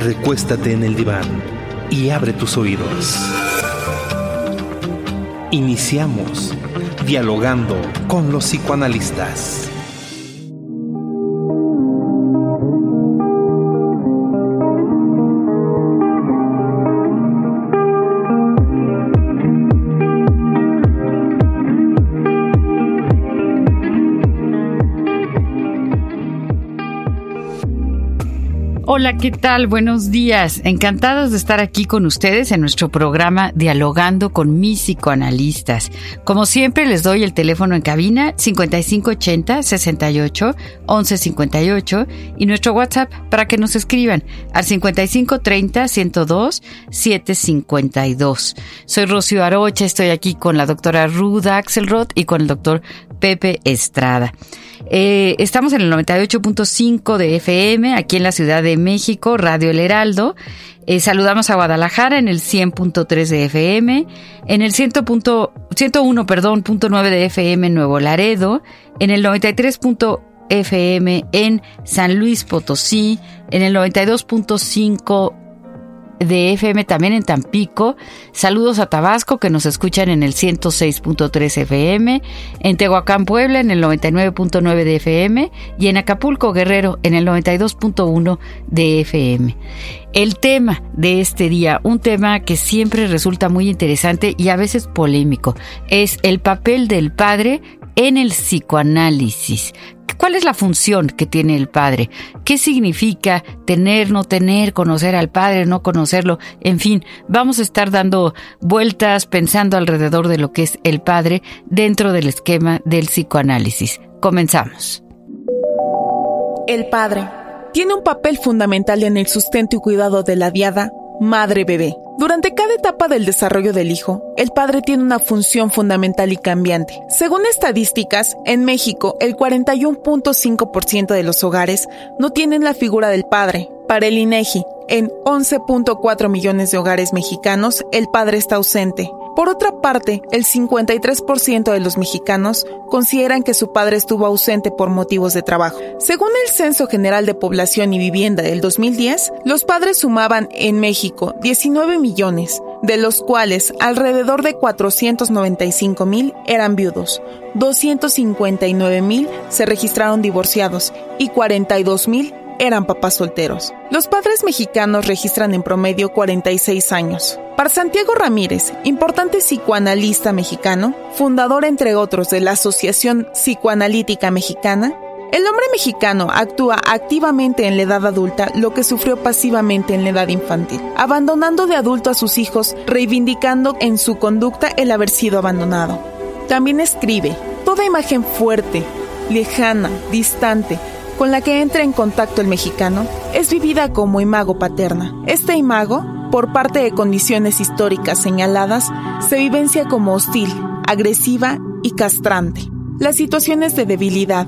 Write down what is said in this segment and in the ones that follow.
Recuéstate en el diván y abre tus oídos. Iniciamos dialogando con los psicoanalistas. Hola, ¿qué tal? Buenos días. Encantados de estar aquí con ustedes en nuestro programa Dialogando con mis psicoanalistas. Como siempre, les doy el teléfono en cabina 5580 68 1158 y nuestro WhatsApp para que nos escriban al 5530 102 752. Soy Rocío Arocha, estoy aquí con la doctora Ruda Axelrod y con el doctor Pepe Estrada. Eh, estamos en el 98.5 de FM, aquí en la Ciudad de México, Radio El Heraldo. Eh, saludamos a Guadalajara en el 100.3 de FM, en el 100 101, perdón, punto 9 de FM en Nuevo Laredo, en el 93. FM en San Luis Potosí, en el 92.5 de FM también en Tampico. Saludos a Tabasco que nos escuchan en el 106.3 FM, en Tehuacán, Puebla en el 99.9 de FM y en Acapulco, Guerrero en el 92.1 de FM. El tema de este día, un tema que siempre resulta muy interesante y a veces polémico, es el papel del padre en el psicoanálisis. ¿Cuál es la función que tiene el padre? ¿Qué significa tener, no tener, conocer al padre, no conocerlo? En fin, vamos a estar dando vueltas pensando alrededor de lo que es el padre dentro del esquema del psicoanálisis. Comenzamos. El padre tiene un papel fundamental en el sustento y cuidado de la diada madre-bebé. Durante cada etapa del desarrollo del hijo, el padre tiene una función fundamental y cambiante. Según estadísticas, en México el 41.5% de los hogares no tienen la figura del padre. Para el INEGI, en 11.4 millones de hogares mexicanos, el padre está ausente. Por otra parte, el 53% de los mexicanos consideran que su padre estuvo ausente por motivos de trabajo. Según el Censo General de Población y Vivienda del 2010, los padres sumaban en México 19 millones, de los cuales alrededor de 495 mil eran viudos, 259 mil se registraron divorciados y 42 mil eran papás solteros. Los padres mexicanos registran en promedio 46 años. Para Santiago Ramírez, importante psicoanalista mexicano, fundador entre otros de la Asociación Psicoanalítica Mexicana, el hombre mexicano actúa activamente en la edad adulta lo que sufrió pasivamente en la edad infantil, abandonando de adulto a sus hijos, reivindicando en su conducta el haber sido abandonado. También escribe, toda imagen fuerte, lejana, distante, con la que entra en contacto el mexicano es vivida como imago paterna. Este imago, por parte de condiciones históricas señaladas, se vivencia como hostil, agresiva y castrante. Las situaciones de debilidad,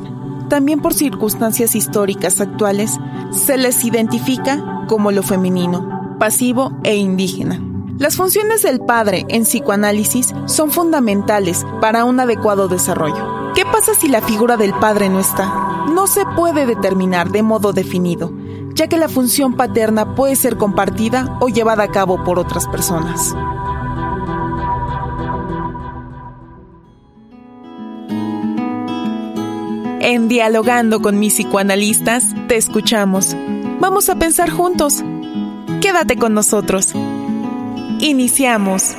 también por circunstancias históricas actuales, se les identifica como lo femenino, pasivo e indígena. Las funciones del padre en psicoanálisis son fundamentales para un adecuado desarrollo. ¿Qué pasa si la figura del padre no está? no se puede determinar de modo definido, ya que la función paterna puede ser compartida o llevada a cabo por otras personas. En Dialogando con mis psicoanalistas, te escuchamos. Vamos a pensar juntos. Quédate con nosotros. Iniciamos.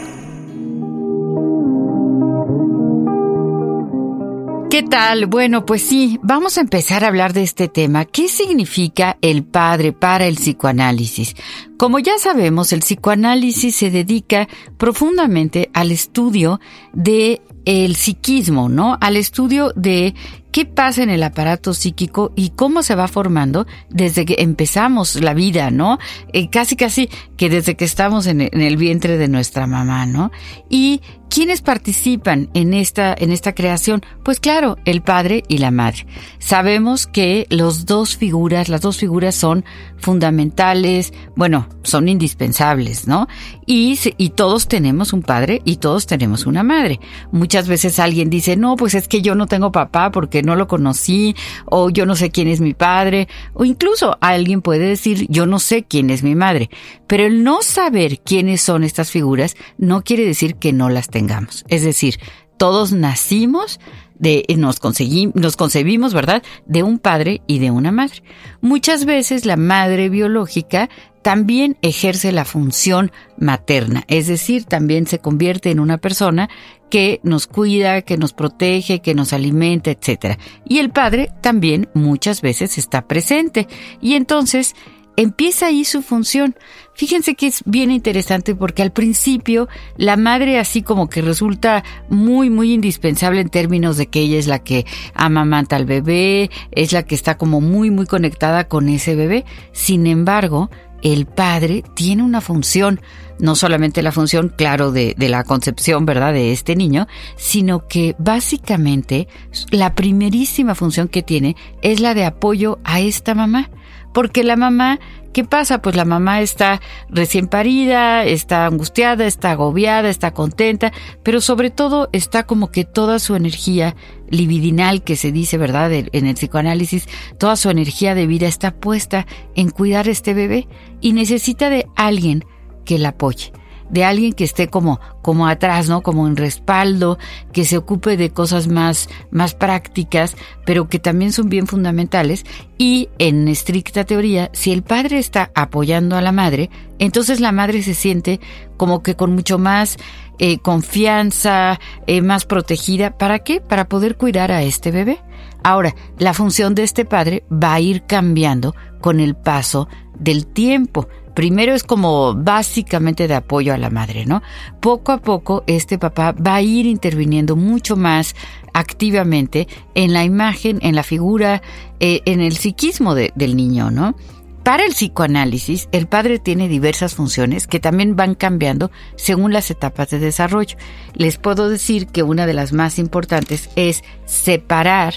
¿Qué tal? Bueno, pues sí, vamos a empezar a hablar de este tema. ¿Qué significa el padre para el psicoanálisis? Como ya sabemos, el psicoanálisis se dedica profundamente al estudio de el psiquismo, ¿no? Al estudio de qué pasa en el aparato psíquico y cómo se va formando desde que empezamos la vida, ¿no? Eh, casi casi que desde que estamos en el vientre de nuestra mamá, ¿no? Y ¿Quiénes participan en esta, en esta creación? Pues claro, el padre y la madre. Sabemos que los dos figuras, las dos figuras son fundamentales, bueno, son indispensables, ¿no? Y, y todos tenemos un padre y todos tenemos una madre. Muchas veces alguien dice, no, pues es que yo no tengo papá porque no lo conocí, o yo no sé quién es mi padre, o incluso alguien puede decir, yo no sé quién es mi madre. Pero el no saber quiénes son estas figuras no quiere decir que no las tengamos es decir, todos nacimos de, nos, conseguimos, nos concebimos, ¿verdad?, de un padre y de una madre. Muchas veces la madre biológica también ejerce la función materna, es decir, también se convierte en una persona que nos cuida, que nos protege, que nos alimenta, etc. Y el padre también muchas veces está presente. Y entonces empieza ahí su función. Fíjense que es bien interesante porque al principio la madre así como que resulta muy, muy indispensable en términos de que ella es la que amamanta al bebé, es la que está como muy, muy conectada con ese bebé. Sin embargo, el padre tiene una función, no solamente la función, claro, de, de, la concepción, ¿verdad?, de este niño, sino que básicamente la primerísima función que tiene es la de apoyo a esta mamá. Porque la mamá, ¿qué pasa? Pues la mamá está recién parida, está angustiada, está agobiada, está contenta, pero sobre todo está como que toda su energía libidinal que se dice, ¿verdad? En el psicoanálisis, toda su energía de vida está puesta en cuidar a este bebé y necesita de alguien que la apoye de alguien que esté como, como atrás, ¿no? Como en respaldo, que se ocupe de cosas más, más prácticas, pero que también son bien fundamentales. Y en estricta teoría, si el padre está apoyando a la madre, entonces la madre se siente como que con mucho más eh, confianza, eh, más protegida. ¿Para qué? Para poder cuidar a este bebé. Ahora, la función de este padre va a ir cambiando con el paso del tiempo. Primero es como básicamente de apoyo a la madre, ¿no? Poco a poco este papá va a ir interviniendo mucho más activamente en la imagen, en la figura, eh, en el psiquismo del niño, ¿no? Para el psicoanálisis, el padre tiene diversas funciones que también van cambiando según las etapas de desarrollo. Les puedo decir que una de las más importantes es separar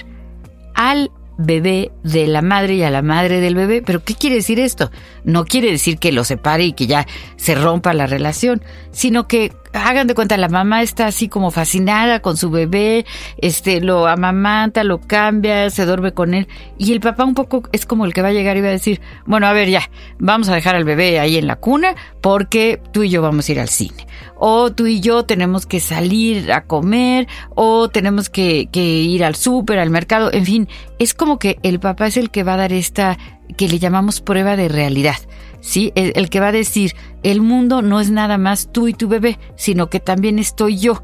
al bebé de la madre y a la madre del bebé. Pero ¿qué quiere decir esto? No quiere decir que lo separe y que ya se rompa la relación, sino que hagan de cuenta, la mamá está así como fascinada con su bebé, este, lo amamanta, lo cambia, se duerme con él, y el papá un poco es como el que va a llegar y va a decir, bueno, a ver, ya, vamos a dejar al bebé ahí en la cuna porque tú y yo vamos a ir al cine o tú y yo tenemos que salir a comer, o tenemos que, ir al súper, al mercado, en fin, es como que el papá es el que va a dar esta que le llamamos prueba de realidad. ¿Sí? El, el, que va a decir, el mundo no es nada más tú y tu bebé, sino que también estoy yo.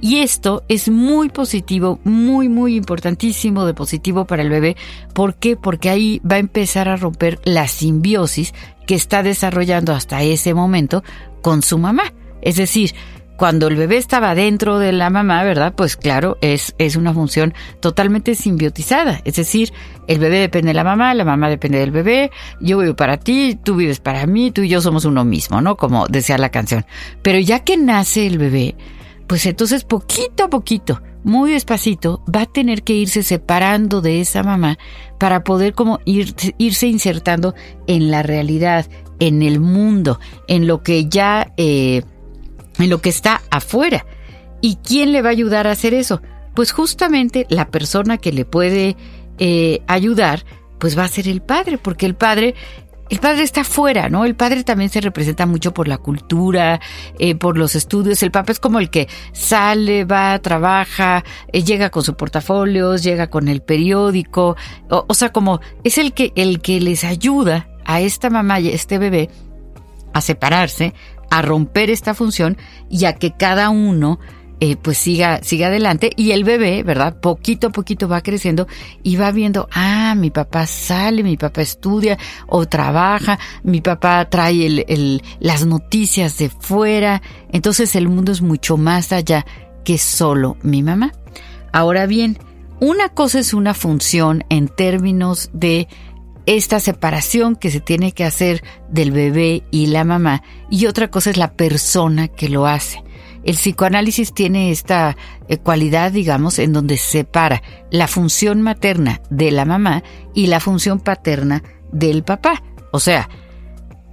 Y esto es muy positivo, muy, muy importantísimo de positivo para el bebé. ¿Por qué? Porque ahí va a empezar a romper la simbiosis que está desarrollando hasta ese momento con su mamá. Es decir, cuando el bebé estaba dentro de la mamá, ¿verdad? Pues claro, es, es una función totalmente simbiotizada. Es decir, el bebé depende de la mamá, la mamá depende del bebé, yo vivo para ti, tú vives para mí, tú y yo somos uno mismo, ¿no? Como decía la canción. Pero ya que nace el bebé, pues entonces poquito a poquito, muy despacito, va a tener que irse separando de esa mamá para poder como ir, irse insertando en la realidad, en el mundo, en lo que ya... Eh, en lo que está afuera. ¿Y quién le va a ayudar a hacer eso? Pues justamente la persona que le puede eh, ayudar, pues va a ser el padre, porque el padre el padre está afuera, ¿no? El padre también se representa mucho por la cultura, eh, por los estudios. El papá es como el que sale, va, trabaja, eh, llega con su portafolio, llega con el periódico. O, o, sea, como es el que, el que les ayuda a esta mamá y a este bebé a separarse, a romper esta función y a que cada uno eh, pues siga, siga adelante y el bebé, ¿verdad? Poquito a poquito va creciendo y va viendo, ah, mi papá sale, mi papá estudia o trabaja, mi papá trae el, el, las noticias de fuera, entonces el mundo es mucho más allá que solo mi mamá. Ahora bien, una cosa es una función en términos de esta separación que se tiene que hacer del bebé y la mamá y otra cosa es la persona que lo hace. El psicoanálisis tiene esta eh, cualidad, digamos, en donde separa la función materna de la mamá y la función paterna del papá. O sea,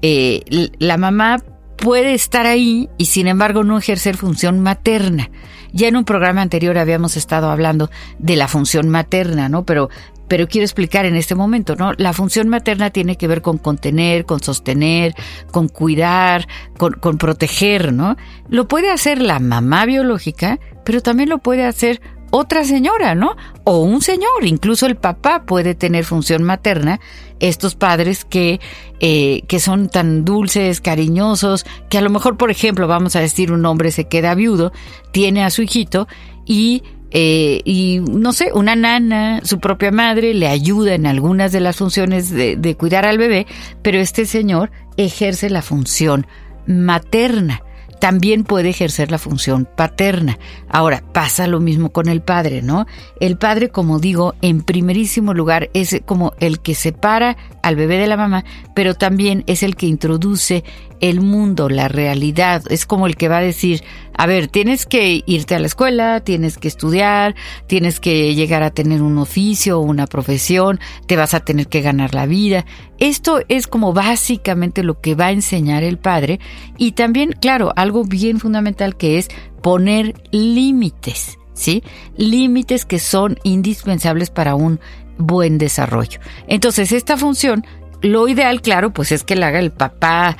eh, la mamá puede estar ahí y sin embargo no ejercer función materna. Ya en un programa anterior habíamos estado hablando de la función materna, ¿no? Pero pero quiero explicar en este momento, ¿no? La función materna tiene que ver con contener, con sostener, con cuidar, con, proteger, ¿no? Lo puede hacer la mamá biológica, pero también lo puede hacer otra señora, ¿no? O un señor, incluso el papá puede tener función materna, estos padres que, eh, que son tan dulces, cariñosos, que a lo mejor, por ejemplo, vamos a decir, un hombre se queda viudo, tiene a su hijito y eh, y no sé, una nana, su propia madre, le ayuda en algunas de las funciones de, de, cuidar al bebé, pero este señor ejerce la función materna también puede ejercer la función paterna. Ahora, pasa lo mismo con el padre, ¿no? El padre, como digo, en primerísimo lugar es como el que separa al bebé de la mamá, pero también es el que introduce el mundo, la realidad. Es como el que va a decir, a ver, tienes que irte a la escuela, tienes que estudiar, tienes que llegar a tener un oficio una profesión, te vas a tener que ganar la vida. Esto es como básicamente lo que va a enseñar el padre y también, claro, algo bien fundamental que es poner límites, ¿sí? Límites que son indispensables para un buen desarrollo. Entonces, esta función, lo ideal, claro, pues es que la haga el papá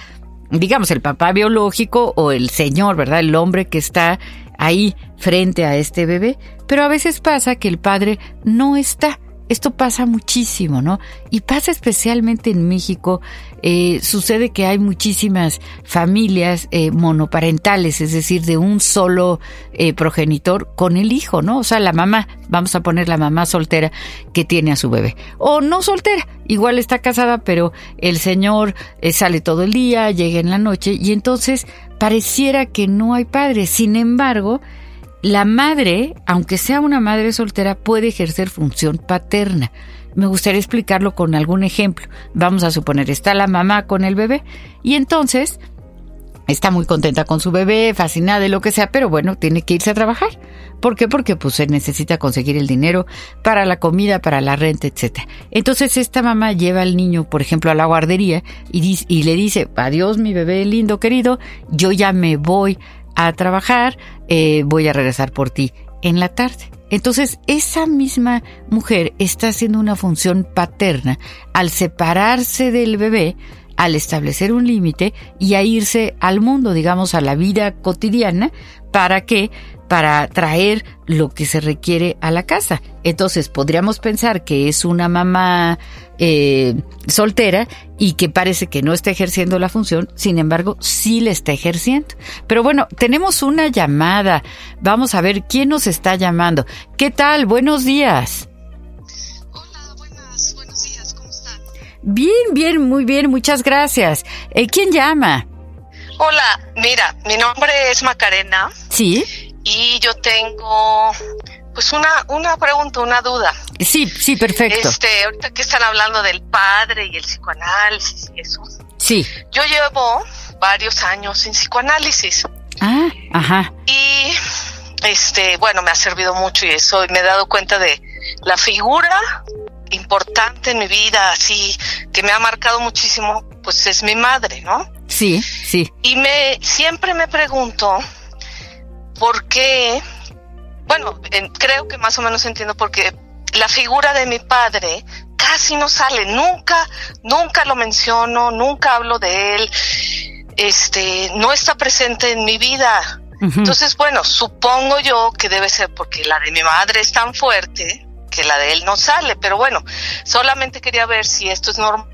digamos, el papá biológico o el señor, ¿verdad? El hombre que está ahí frente a este bebé, pero a veces pasa que el padre no está. Esto pasa muchísimo, ¿no? Y pasa especialmente en México. Eh, sucede que hay muchísimas familias eh, monoparentales, es decir, de un solo eh, progenitor con el hijo, ¿no? O sea, la mamá, vamos a poner la mamá soltera que tiene a su bebé. O no soltera, igual está casada, pero el señor sale todo el día, llega en la noche y entonces pareciera que no hay padre. Sin embargo, la madre, aunque sea una madre soltera, puede ejercer función paterna. Me gustaría explicarlo con algún ejemplo. Vamos a suponer, está la mamá con el bebé y entonces está muy contenta con su bebé, fascinada de lo que sea, pero bueno, tiene que irse a trabajar. ¿Por qué? Porque pues se necesita conseguir el dinero para la comida, para la renta, etc. Entonces esta mamá lleva al niño, por ejemplo, a la guardería y, y le dice, adiós mi bebé lindo querido, yo ya me voy a trabajar, eh, voy a regresar por ti en la tarde. Entonces, esa misma mujer está haciendo una función paterna al separarse del bebé, al establecer un límite y a irse al mundo, digamos, a la vida cotidiana, para que para traer lo que se requiere a la casa. Entonces podríamos pensar que es una mamá eh, soltera y que parece que no está ejerciendo la función, sin embargo sí la está ejerciendo. Pero bueno, tenemos una llamada. Vamos a ver quién nos está llamando. ¿Qué tal? Buenos días. Hola, buenas, buenos días, ¿cómo están? Bien, bien, muy bien, muchas gracias. Eh, ¿Quién llama? Hola, mira, mi nombre es Macarena. Sí y yo tengo pues una, una pregunta, una duda. Sí, sí, perfecto. Este, ahorita que están hablando del padre y el psicoanálisis y eso. Sí. Yo llevo varios años en psicoanálisis. Ah, ajá. Y este, bueno, me ha servido mucho y eso, y me he dado cuenta de la figura importante en mi vida, así, que me ha marcado muchísimo, pues es mi madre, ¿no? Sí, sí. Y me, siempre me pregunto, porque, bueno, creo que más o menos entiendo porque la figura de mi padre casi no sale, nunca, nunca lo menciono, nunca hablo de él, este, no está presente en mi vida. Entonces, bueno, supongo yo que debe ser porque la de mi madre es tan fuerte que la de él no sale, pero bueno, solamente quería ver si esto es normal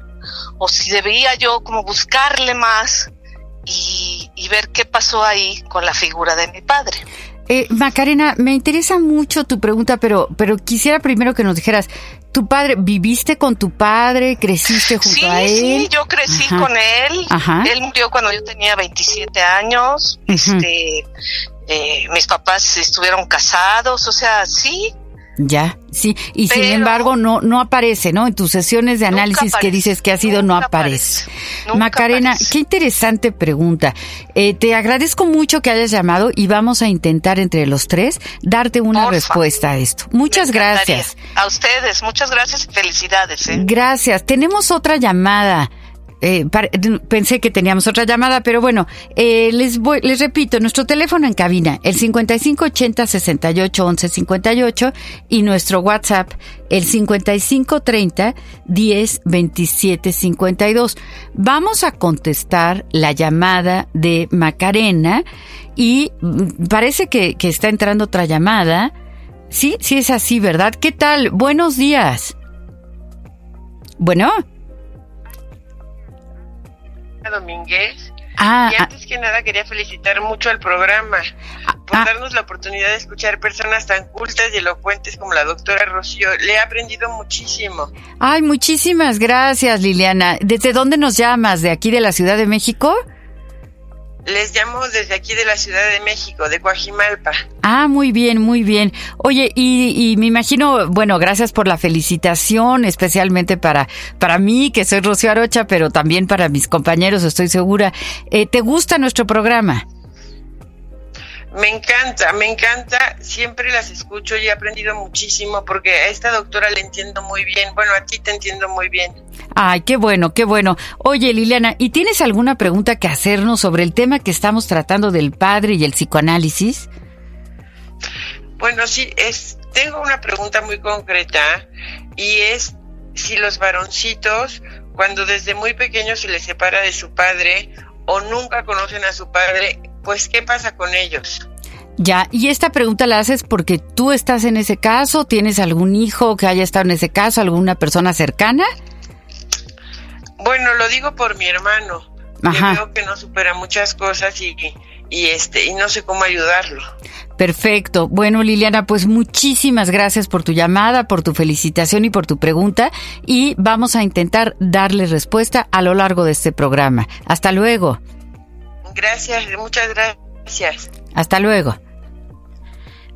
o si debía yo como buscarle más y, ver qué pasó ahí con la figura de mi padre. Eh, Macarena, me interesa mucho tu pregunta, pero, pero quisiera primero que nos dijeras, ¿tu padre, viviste con tu padre, creciste junto a él? Sí, yo crecí con él. Él murió cuando yo tenía 27 años. Este, eh, mis papás estuvieron casados, o sea, sí, Ya, sí, y sin embargo no no aparece, ¿no? En tus sesiones de análisis que dices que ha sido no aparece. Macarena, qué interesante pregunta. Eh, te agradezco mucho que hayas llamado y vamos a intentar entre los tres darte una respuesta a esto. Muchas gracias. A ustedes, muchas gracias y felicidades. ¿eh? Gracias. Tenemos otra llamada. Eh, pensé que teníamos otra llamada, pero bueno, eh, les voy, les repito, nuestro teléfono en cabina, el 5580 68 11 58 y nuestro WhatsApp, el 5530 10 27 52. Vamos a contestar la llamada de Macarena y mm, parece que, que está entrando otra llamada. Sí, sí es así, ¿verdad? ¿Qué tal? Buenos días. Bueno. Domínguez. Ah, y ah. antes que nada quería felicitar mucho al programa ah, por darnos la oportunidad de escuchar personas tan cultas y elocuentes como la doctora Rocío. Le he aprendido muchísimo. Ay, muchísimas gracias, Liliana. ¿Desde dónde nos llamas? ¿De aquí de la Ciudad de México? Les llamo desde aquí de la Ciudad de México, de Coajimalpa. Ah, muy bien, muy bien. Oye, y, me imagino, bueno, gracias por la felicitación, especialmente para, para mí, que soy Rocío Arocha, pero también para mis compañeros, estoy segura. Eh, ¿Te gusta nuestro programa? Me encanta, me encanta, siempre las escucho y he aprendido muchísimo porque a esta doctora le entiendo muy bien, bueno, a ti te entiendo muy bien. Ay, qué bueno, qué bueno. Oye, Liliana, ¿y tienes alguna pregunta que hacernos sobre el tema que estamos tratando del padre y el psicoanálisis? Bueno, sí, es, tengo una pregunta muy concreta y es si los varoncitos, cuando desde muy pequeños se les separa de su padre o nunca conocen a su padre, pues ¿qué pasa con ellos? Ya, y esta pregunta la haces porque tú estás en ese caso, tienes algún hijo que haya estado en ese caso, alguna persona cercana. Bueno, lo digo por mi hermano. Ajá. Yo creo que no supera muchas cosas y, y este y no sé cómo ayudarlo. Perfecto. Bueno, Liliana, pues muchísimas gracias por tu llamada, por tu felicitación y por tu pregunta y vamos a intentar darle respuesta a lo largo de este programa. Hasta luego. Gracias, muchas gracias. Hasta luego.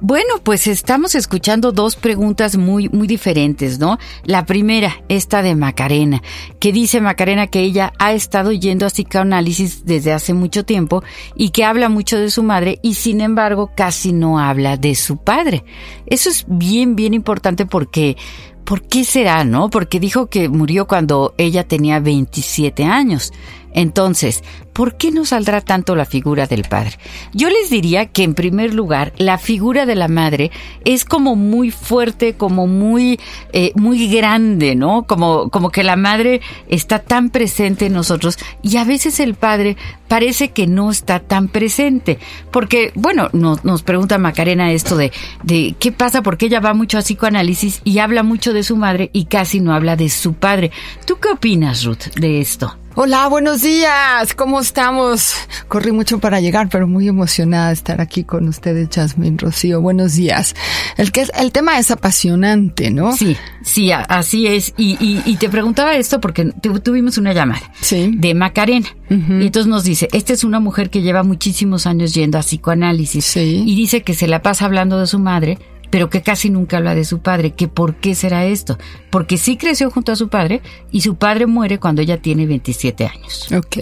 Bueno, pues estamos escuchando dos preguntas muy, muy diferentes, ¿no? La primera, esta de Macarena, que dice Macarena que ella ha estado yendo a psicoanálisis desde hace mucho tiempo y que habla mucho de su madre y sin embargo casi no habla de su padre. Eso es bien, bien importante porque ¿por qué será, no? Porque dijo que murió cuando ella tenía 27 años. Entonces, ¿por qué no saldrá tanto la figura del padre? Yo les diría que en primer lugar, la figura de la madre es como muy fuerte, como muy, eh, muy grande, ¿no? Como, como que la madre está tan presente en nosotros y a veces el padre parece que no está tan presente. Porque, bueno, nos, nos pregunta Macarena esto de, de qué pasa, porque ella va mucho a psicoanálisis y habla mucho de su madre y casi no habla de su padre. ¿Tú qué opinas, Ruth, de esto? Hola, buenos días. ¿Cómo estamos? Corrí mucho para llegar, pero muy emocionada de estar aquí con ustedes, Jasmine Rocío. Buenos días. El que el tema es apasionante, ¿no? Sí, sí, así es. Y, y, te preguntaba esto porque tuvimos una llamada sí. de Macarena. Y entonces nos dice, esta es una mujer que lleva muchísimos años yendo a psicoanálisis. Sí. Y dice que se la pasa hablando de su madre, pero que casi nunca habla de su padre, que por qué será esto, porque sí creció junto a su padre y su padre muere cuando ella tiene 27 años. Ok,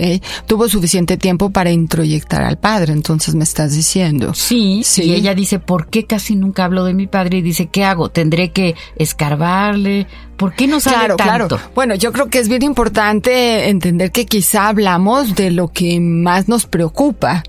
tuvo suficiente tiempo para introyectar al padre, entonces me estás diciendo. Sí, sí. Y ella dice, ¿por qué casi nunca hablo de mi padre? Y dice, ¿qué hago? ¿Tendré que escarbarle? ¿Por qué no sabe claro, tanto? Claro. Bueno, yo creo que es bien importante entender que quizá hablamos de lo que más nos preocupa.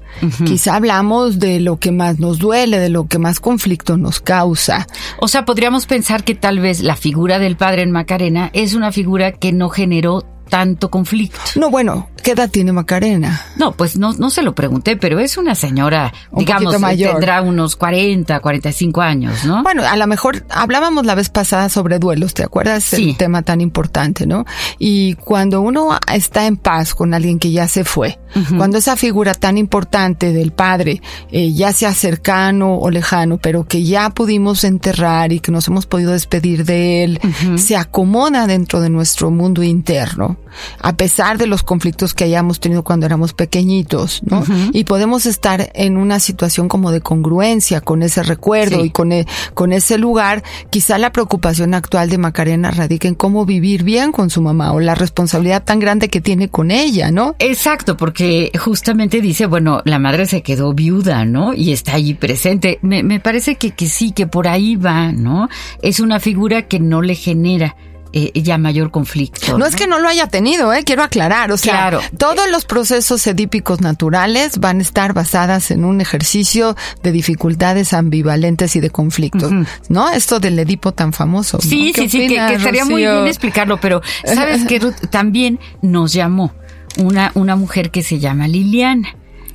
Quizá hablamos de lo que más nos duele, de lo que más conflicto nos causa. O sea, podríamos pensar que tal vez la figura del padre en Macarena es una figura que no generó tanto conflicto. No, bueno, ¿qué edad tiene Macarena? No, pues no, no se lo pregunté, pero es una señora, digamos, mayor. tendrá unos 40, 45 años, ¿no? Bueno, a lo mejor hablábamos la vez pasada sobre duelos, ¿te acuerdas? Sí. El tema tan importante, ¿no? Y cuando uno está en paz con alguien que ya se fue, cuando esa figura tan importante del padre, eh, ya sea cercano o lejano, pero que ya pudimos enterrar y que nos hemos podido despedir de él, se acomoda dentro de nuestro mundo interno, a pesar de los conflictos que hayamos tenido cuando éramos pequeñitos, ¿no? Y podemos estar en una situación como de congruencia con ese recuerdo y con, e, con ese lugar. Quizá la preocupación actual de Macarena radica en cómo vivir bien con su mamá o la responsabilidad tan grande que tiene con ella, ¿no? Exacto, porque justamente dice, bueno, la madre se quedó viuda, ¿no? Y está allí presente. Me, me parece que, que sí, que por ahí va, ¿no? Es una figura que no le genera eh, ya mayor conflicto. ¿no? es que no lo haya tenido, eh, quiero aclarar. O sea, todos los procesos edípicos naturales van a estar basadas en un ejercicio de dificultades ambivalentes y de conflictos, ¿no? Esto del Edipo tan famoso. Sí, sí, sí, que, estaría muy bien explicarlo, pero sabes que también nos llamó una, una mujer que se llama Liliana.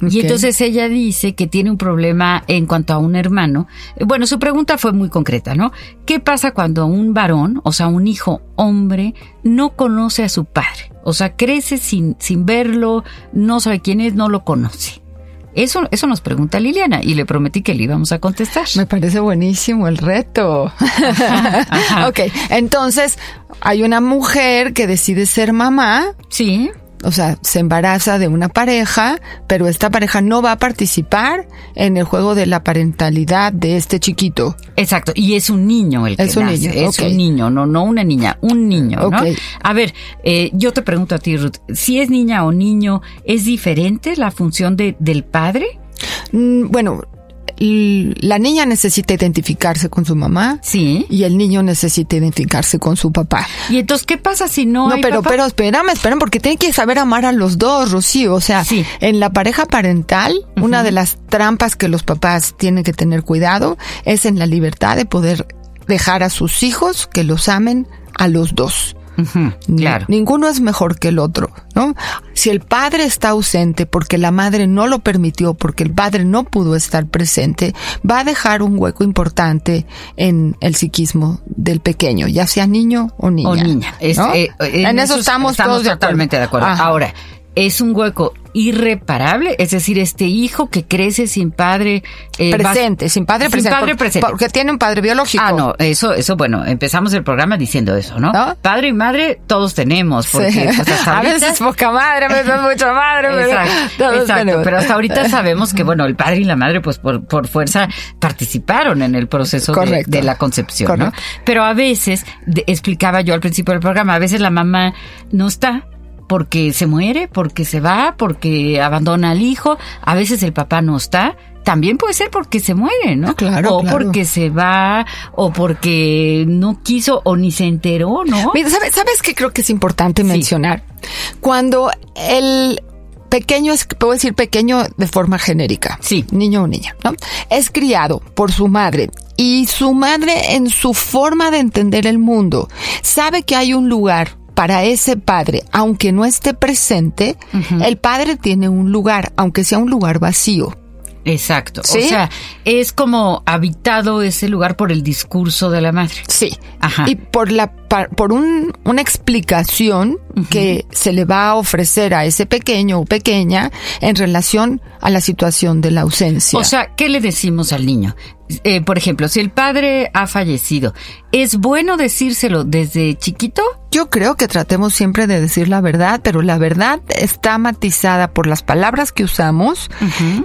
Y entonces ella dice que tiene un problema en cuanto a un hermano. Bueno, su pregunta fue muy concreta, ¿no? ¿Qué pasa cuando un varón, o sea, un hijo hombre, no conoce a su padre? O sea, crece sin, sin verlo, no sabe quién es, no lo conoce. Eso, eso nos pregunta Liliana y le prometí que le íbamos a contestar. Me parece buenísimo el reto. ok, entonces hay una mujer que decide ser mamá. Sí o sea, se embaraza de una pareja, pero esta pareja no va a participar en el juego de la parentalidad de este chiquito. Exacto, y es un niño el que es un Niño. Es un niño, no, no una niña, un niño, ¿no? A ver, eh, yo te pregunto a ti, Ruth, si es niña o niño, ¿es diferente la función de, del padre? Mm, bueno, la niña necesita identificarse con su mamá. Sí. Y el niño necesita identificarse con su papá. ¿Y entonces qué pasa si no, no pero, pero espérame, espérame, porque tiene que saber amar a los dos, Rocío. O sea, en la pareja parental, una de las trampas que los papás tienen que tener cuidado es en la libertad de poder dejar a sus hijos que los amen a los dos claro. Ninguno es mejor que el otro, ¿no? Si el padre está ausente porque la madre no lo permitió, porque el padre no pudo estar presente, va a dejar un hueco importante en el psiquismo del pequeño, ya sea niño o niña. O niña. Eh, en, eso, estamos, todos totalmente de acuerdo. Ahora, es un hueco irreparable, es decir, este hijo que crece sin padre eh, presente, sin padre presente, padre presente, porque tiene un padre biológico. Ah, no, eso, eso, bueno, empezamos el programa diciendo eso, ¿no? Padre y madre todos tenemos, porque pues, a veces poca madre, a veces mucha madre, exacto, exacto pero hasta ahorita sabemos que bueno, el padre y la madre, pues por, por fuerza participaron en el proceso de, la concepción, ¿no? Pero a veces explicaba yo al principio del programa, a veces la mamá no está porque se muere, porque se va, porque abandona al hijo, a veces el papá no está, también puede ser porque se muere, ¿no? Claro. O porque se va, o porque no quiso o ni se enteró, ¿no? Mira, ¿sabes, ¿sabes qué creo que es importante mencionar? Cuando el pequeño es, puedo decir pequeño de forma genérica. Sí. Niño o niña, ¿no? Es criado por su madre y su madre en su forma de entender el mundo sabe que hay un lugar para ese padre, aunque no esté presente, el padre tiene un lugar, aunque sea un lugar vacío. Exacto. O sea, es como habitado ese lugar por el discurso de la madre. Sí. Ajá. Y por la por un, una explicación que se le va a ofrecer a ese pequeño o pequeña en relación a la situación de la ausencia. O sea, ¿qué le decimos al niño? Eh, por ejemplo, si el padre ha fallecido, ¿es bueno decírselo desde chiquito? Yo creo que tratemos siempre de decir la verdad, pero la verdad está matizada por las palabras que usamos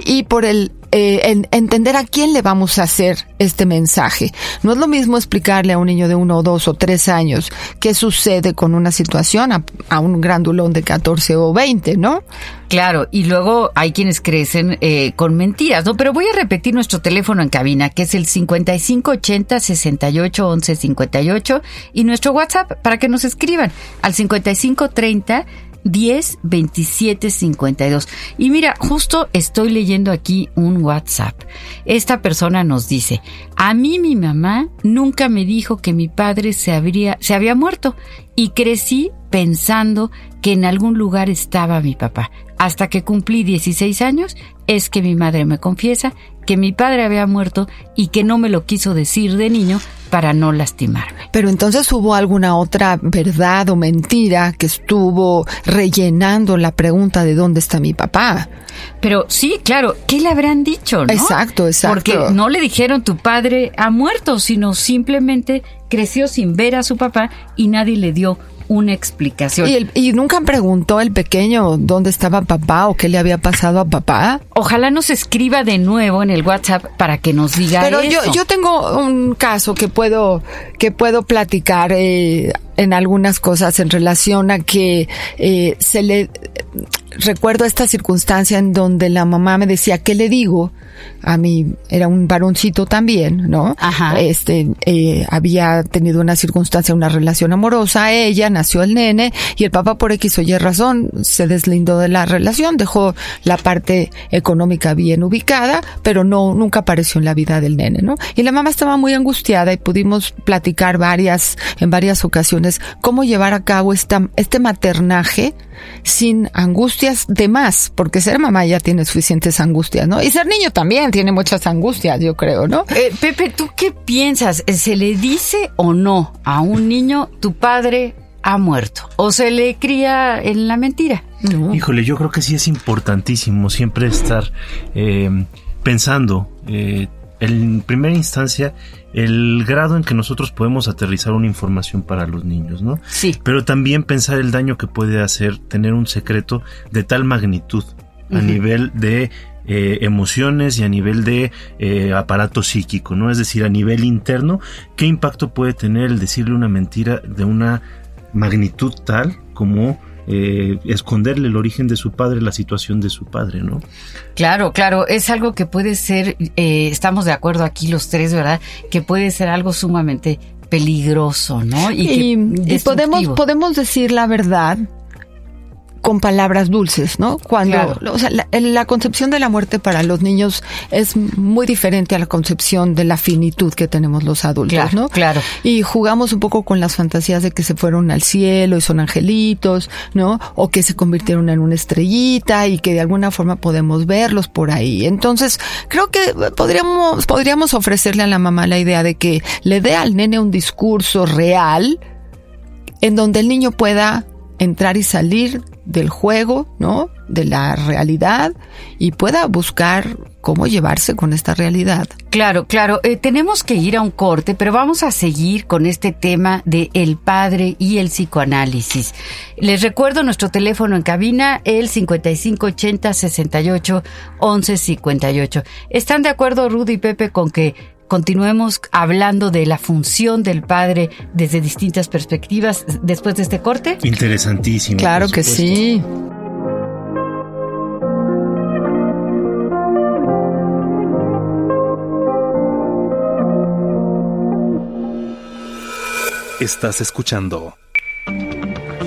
y por el eh, entender a quién le vamos a hacer este mensaje. No es lo mismo explicarle a un niño de uno o dos o tres años qué sucede con una situación a, un grandulón de 14 o 20, ¿no? Claro, y luego hay quienes crecen eh, con mentiras, ¿no? Pero voy a repetir nuestro teléfono en cabina, que es el 5580 68 11 58 y nuestro WhatsApp para que nos escriban al 5530 10 27 52. Y mira, justo estoy leyendo aquí un WhatsApp. Esta persona nos dice, a mí mi mamá nunca me dijo que mi padre se, habría, se había muerto y crecí pensando que en algún lugar estaba mi papá. Hasta que cumplí 16 años es que mi madre me confiesa que mi padre había muerto y que no me lo quiso decir de niño para no lastimarme. Pero entonces hubo alguna otra verdad o mentira que estuvo rellenando la pregunta de dónde está mi papá. Pero sí, claro, ¿qué le habrán dicho? ¿no? Exacto, exacto. Porque no le dijeron tu padre ha muerto, sino simplemente creció sin ver a su papá y nadie le dio una explicación. ¿Y, ¿Y, nunca preguntó el pequeño dónde estaba papá o qué le había pasado a papá? Ojalá nos escriba de nuevo en el WhatsApp para que nos diga Pero yo yo tengo un caso que puedo que puedo platicar eh, en algunas cosas en relación a que eh, se le recuerdo esta circunstancia en donde la mamá me decía, ¿qué le digo? A mí era un varoncito también, ¿no? Ajá. Este, eh, había tenido una circunstancia, una relación amorosa, ella, nació el nene, y el papá por X o Y razón se deslindó de la relación, dejó la parte económica bien ubicada, pero no, nunca apareció en la vida del nene, ¿no? Y la mamá estaba muy angustiada y pudimos platicar varias, en varias ocasiones, cómo llevar a cabo esta, este maternaje sin angustias de más, porque ser mamá ya tiene suficientes angustias, ¿no? Y ser niño también tiene muchas angustias, yo creo, ¿no? Eh, Pepe, ¿tú qué piensas? ¿Se le dice o no a un niño tu padre ha muerto? ¿O se le cría en la mentira? Híjole, yo creo que sí es importantísimo siempre estar eh, pensando, eh, en primera instancia, el grado en que nosotros podemos aterrizar una información para los niños, ¿no? Sí. Pero también pensar el daño que puede hacer tener un secreto de tal magnitud a nivel de eh, emociones y a nivel de eh, aparato psíquico, ¿no? Es decir, a nivel interno, ¿qué impacto puede tener el decirle una mentira de una magnitud tal como eh, esconderle el origen de su padre, la situación de su padre, ¿no? Claro, claro, es algo que puede ser, eh, estamos de acuerdo aquí los tres, ¿verdad? Que puede ser algo sumamente peligroso, ¿no? Y, que y podemos, podemos decir la verdad con palabras dulces, ¿no? Cuando, Claro. o sea, la, la concepción de la muerte para los niños es muy diferente a la concepción de la finitud que tenemos los adultos, Claro, ¿no? claro. Y jugamos un poco con las fantasías de que se fueron al cielo y son angelitos, ¿no? O que se convirtieron en una estrellita y que de alguna forma podemos verlos por ahí. Entonces, creo que podríamos, podríamos ofrecerle a la mamá la idea de que le dé al nene un discurso real en donde el niño pueda entrar y salir del juego, ¿no? De la realidad y pueda buscar cómo llevarse con esta realidad. Claro, claro. Eh, tenemos que ir a un corte, pero vamos a seguir con este tema de el padre y el psicoanálisis. Les recuerdo nuestro teléfono en cabina, el 5580 68 11 58. ¿Están de acuerdo Rudy y Pepe con que continuemos hablando de la función del padre desde distintas perspectivas después de este corte? Interesantísimo. Claro por que sí. Estás escuchando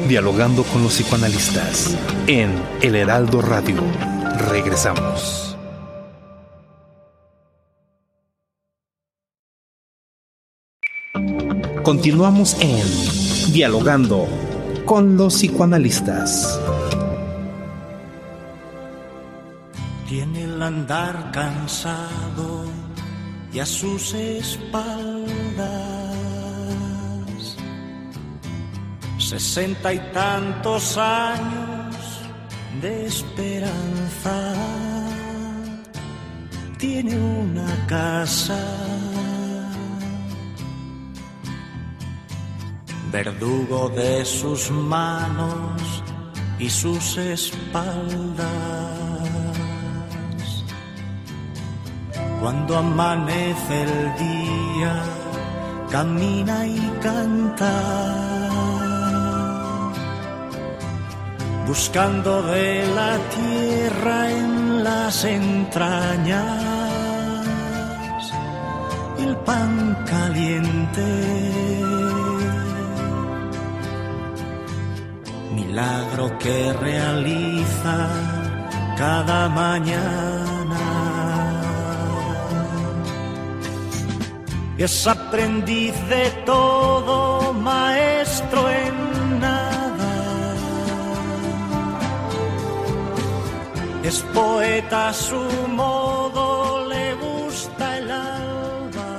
Dialogando con los psicoanalistas en El Heraldo Radio. Regresamos. Continuamos en Dialogando con los psicoanalistas. Tiene el andar cansado y a sus espaldas sesenta y tantos años de esperanza. Tiene una casa, verdugo de sus manos y sus espaldas. Cuando amanece el día, camina y canta, buscando de la tierra en las entrañas el pan caliente. Milagro que realiza cada mañana. es aprendiz de todo, maestro en nada. Es poeta a su modo, le gusta el alba.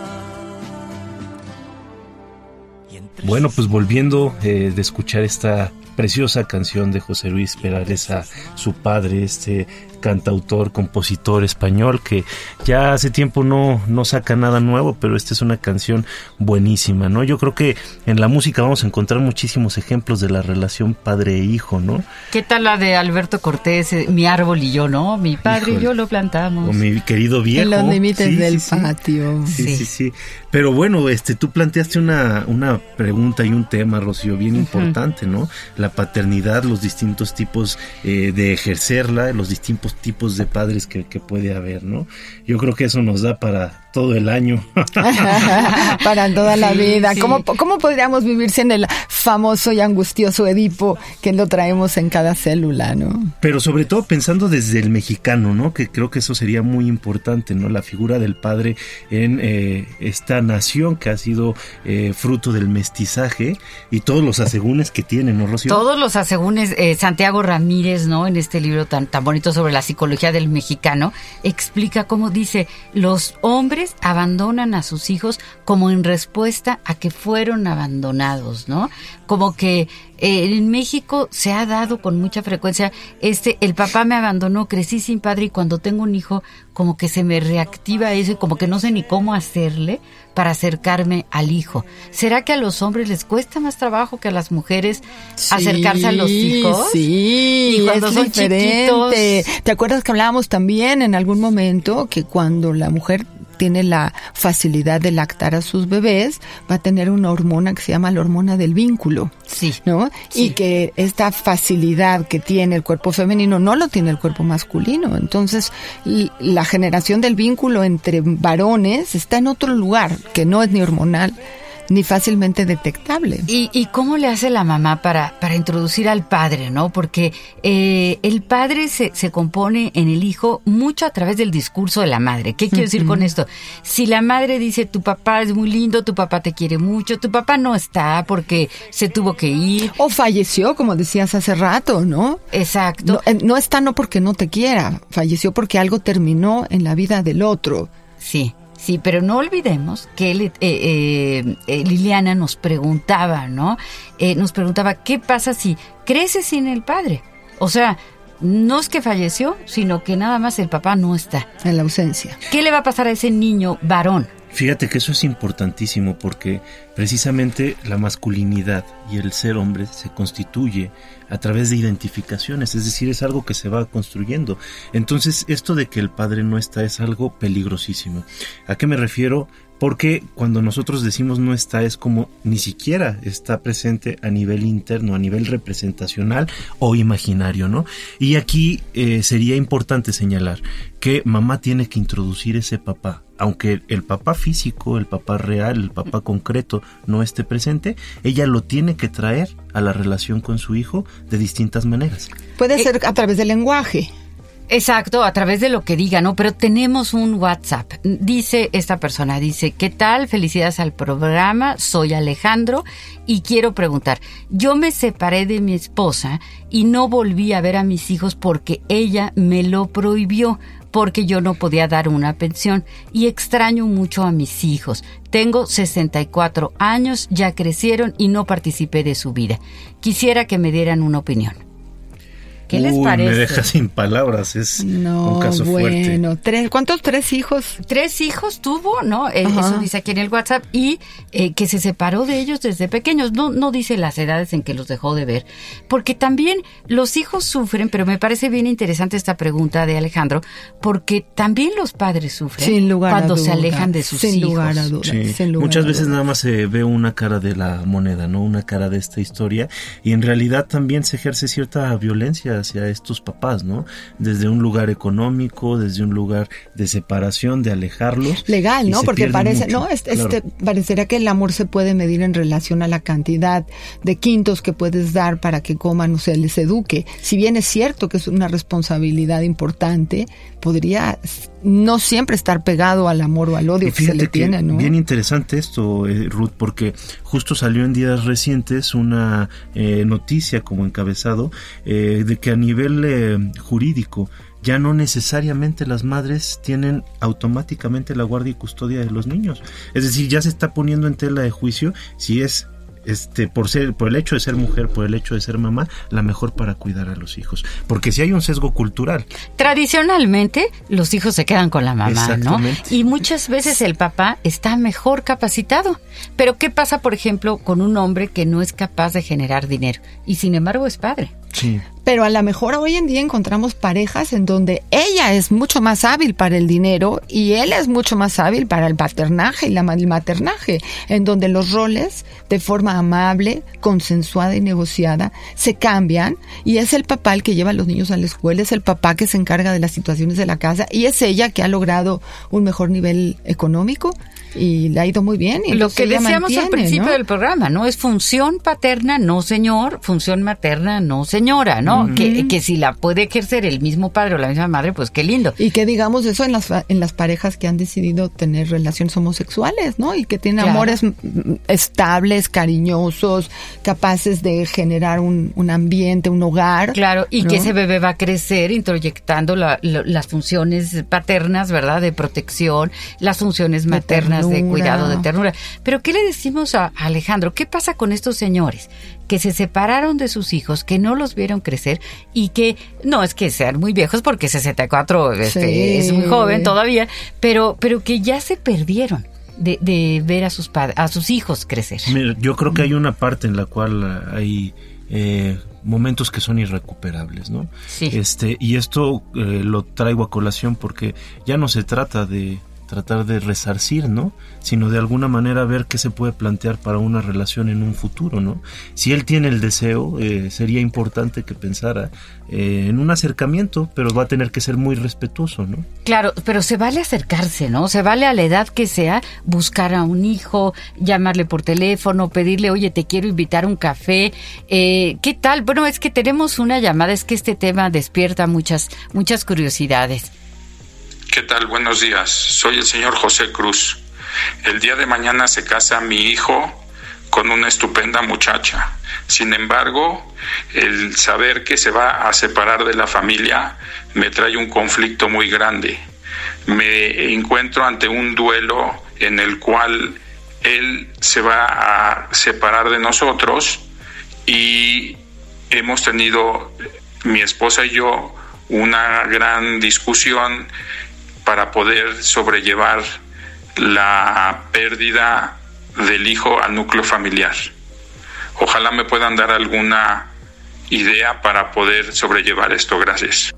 Bueno, pues volviendo eh, de escuchar esta preciosa canción de José Luis Perales a su padre, este cantautor, compositor español que ya hace tiempo no, no saca nada nuevo, pero esta es una canción buenísima, ¿no? Yo creo que en la música vamos a encontrar muchísimos ejemplos de la relación padre e hijo, ¿no? ¿Qué tal la de Alberto Cortés, eh, mi árbol y yo, no? Mi padre y yo lo plantamos. O mi querido viejo. En los límites del patio. Sí, sí, sí, Pero bueno, este, tú planteaste una, una pregunta y un tema, Rocío, bien importante, ¿no? La paternidad, los distintos tipos eh, de ejercerla, los distintos tipos de padres que, que puede haber, ¿no? Yo creo que eso nos da para todo el año. Para toda la vida. ¿Cómo, ¿Cómo, podríamos vivir sin el famoso y angustioso Edipo que lo traemos en cada célula, no? Pero sobre todo pensando desde el mexicano, ¿no? Que creo que eso sería muy importante, ¿no? La figura del padre en eh, esta nación que ha sido eh, fruto del mestizaje y todos los asegúnes que tiene, ¿no, Rocío? Todos los asegúnes, eh, Santiago Ramírez, ¿no? En este libro tan, tan bonito sobre la psicología del mexicano, explica cómo dice, los hombres abandonan a sus hijos como en respuesta a que fueron abandonados, ¿no? Como que eh, en México se ha dado con mucha frecuencia este, el papá me abandonó, crecí sin padre y cuando tengo un hijo como que se me reactiva eso y como que no sé ni cómo hacerle para acercarme al hijo. ¿Será que a los hombres les cuesta más trabajo que a las mujeres acercarse a los hijos? Sí, y cuando son diferente. ¿Te acuerdas que hablábamos también en algún momento que cuando la mujer tiene la facilidad de lactar a sus bebés, va a tener una hormona que se llama la hormona del vínculo. Sí. ¿No? Y que esta facilidad que tiene el cuerpo femenino no lo tiene el cuerpo masculino. Entonces, la generación del vínculo entre varones está en otro lugar, que no es ni hormonal ni fácilmente detectable. ¿Y, y cómo le hace la mamá para, para introducir al padre, no? Porque eh, el padre se, se compone en el hijo mucho a través del discurso de la madre. ¿Qué quiero decir con esto? Si la madre dice, tu papá es muy lindo, tu papá te quiere mucho, tu papá no está porque se tuvo que ir. O falleció, como decías hace rato, ¿no? Exacto. No, eh, no está no porque no te quiera, falleció porque algo terminó en la vida del otro. Sí. Sí, pero no olvidemos que eh, eh, eh, Liliana nos preguntaba, ¿no? nos preguntaba, ¿qué pasa si crece sin el padre? O sea, no es que falleció, sino que nada más el papá no está. En la ausencia. ¿Qué le va a pasar a ese niño varón? Fíjate que eso es importantísimo porque precisamente la masculinidad y el ser hombre se constituye a través de identificaciones, es decir, es algo que se va construyendo. Entonces, esto de que el padre no está es algo peligrosísimo. ¿A qué me refiero? Porque cuando nosotros decimos no está es como ni siquiera está presente a nivel interno, a nivel representacional o imaginario, ¿no? Y aquí eh, sería importante señalar que mamá tiene que introducir ese papá aunque el papá físico, el papá real, el papá concreto no esté presente, ella lo tiene que traer a la relación con su hijo de distintas maneras. Puede eh, ser a través del lenguaje. Exacto, a través de lo que diga, ¿no? Pero tenemos un WhatsApp. Dice esta persona, dice, ¿qué tal? Felicidades al programa, soy Alejandro y quiero preguntar, yo me separé de mi esposa y no volví a ver a mis hijos porque ella me lo prohibió porque yo no podía dar una pensión y extraño mucho a mis hijos. Tengo 64 años, ya crecieron y no participé de su vida. Quisiera que me dieran una opinión. ¿Qué les parece? Me deja sin palabras, es un caso bueno, Tres, ¿Cuántos tres hijos? Tres hijos tuvo, ¿no? Eh, eso dice aquí en el WhatsApp y eh, que se separó de ellos desde pequeños. No, no dice las edades en que los dejó de ver, porque también los hijos sufren, pero me parece bien interesante esta pregunta de Alejandro, porque también los padres sufren cuando se alejan de sus sin hijos. Lugar a sin lugar Muchas veces nada más se ve una cara de la moneda, ¿no? Una cara de esta historia y en realidad también se ejerce cierta violencia hacia estos papás, ¿no? Desde un lugar económico, desde un lugar de separación, de alejarlos. Legal, ¿no? Porque parece, no, este, parecería que el amor se puede medir en relación a la cantidad de quintos que puedes dar para que coman o se les eduque. Si bien es cierto que es una responsabilidad importante, podría no siempre estar pegado al amor o al odio que se le tiene, ¿no? Bien interesante esto, eh, Ruth, porque justo salió en días recientes una eh, noticia como encabezado eh, de que a nivel jurídico ya no necesariamente las madres tienen automáticamente la guardia y custodia de los niños. Es decir, ya se está poniendo en tela de juicio si es este, por ser, por el hecho de ser mujer, por el hecho de ser mamá, la mejor para cuidar a los hijos. Porque si hay un sesgo cultural. Tradicionalmente, los hijos se quedan con la mamá, ¿no? Y muchas veces el papá está mejor capacitado. Pero ¿qué pasa, por ejemplo, con un hombre que no es capaz de generar dinero y sin embargo es padre? Sí. Pero a lo mejor hoy en día encontramos parejas en donde ella es mucho más hábil para el dinero y él es mucho más hábil para el paternaje y la, el maternaje, en donde los roles de forma amable, consensuada y negociada se cambian y es el papá el que lleva a los niños a la escuela, es el papá que se encarga de las situaciones de la casa y es ella que ha logrado un mejor nivel económico y le ha ido muy bien. Y Lo que decíamos al principio del programa, ¿no? Es función paterna, no señor, función materna, no señora, ¿no? Que, que si la puede ejercer el mismo padre o la misma madre, pues qué lindo. Y que digamos eso en las, en las parejas que han decidido tener relaciones homosexuales, ¿no? Y que tienen amores estables, cariñosos, capaces de generar un, un ambiente, un hogar. Claro, y que ese bebé va a crecer introyectando las funciones paternas, ¿verdad? De protección, las funciones maternas de cuidado, de ternura. Pero ¿qué le decimos a Alejandro? ¿Qué pasa con estos señores que se separaron de sus hijos, que no los vieron crecer y que no es que sean muy viejos porque 64 este, es muy joven todavía, pero pero que ya se perdieron? De, de ver a sus padres, a sus hijos crecer. yo creo que hay una parte en la cual hay eh, momentos que son irrecuperables, ¿no? Sí. Este, y esto eh, lo traigo a colación porque ya no se trata de tratar de resarcir, ¿no? Sino de alguna manera ver qué se puede plantear para una relación en un futuro, ¿no? Si él tiene el deseo, eh, sería importante que pensara eh, en un acercamiento, pero va a tener que ser muy respetuoso, ¿no? Claro, pero se vale acercarse, ¿no? Se vale a la edad que sea buscar a un hijo, llamarle por teléfono, pedirle, oye, te quiero invitar a un café. Eh, ¿Qué tal? Bueno, es que tenemos una llamada, es que este tema despierta muchas, muchas curiosidades. ¿Qué tal? Buenos días. Soy el señor José Cruz. El día de mañana se casa mi hijo con una estupenda muchacha. Sin embargo, el saber que se va a separar de la familia me trae un conflicto muy grande. Me encuentro ante un duelo en el cual él se va a separar de nosotros y hemos tenido, mi esposa y yo, una gran discusión para poder sobrellevar la pérdida del hijo al núcleo familiar. Ojalá me puedan dar alguna idea para poder sobrellevar esto. Gracias.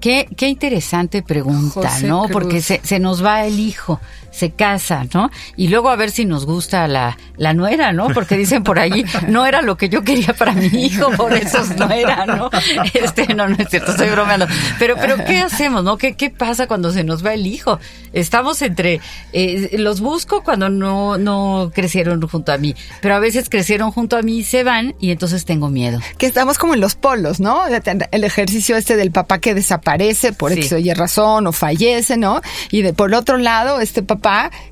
Qué, qué interesante pregunta, ¿no? Porque se, se, nos va el hijo se casa, ¿no? Y luego a ver si nos gusta la, la nuera, ¿no? Porque dicen por ahí, no era lo que yo quería para mi hijo, por eso no era, ¿no? Este, no, no es cierto, estoy bromeando. Pero, pero, ¿qué hacemos, no? ¿Qué, qué pasa cuando se nos va el hijo? Estamos entre, eh, los busco cuando no, no crecieron junto a mí, pero a veces crecieron junto a mí y se van y entonces tengo miedo. Que estamos como en los polos, ¿no? El ejercicio este del papá que desaparece por sí. X o razón o fallece, ¿no? Y de, por otro lado, este papá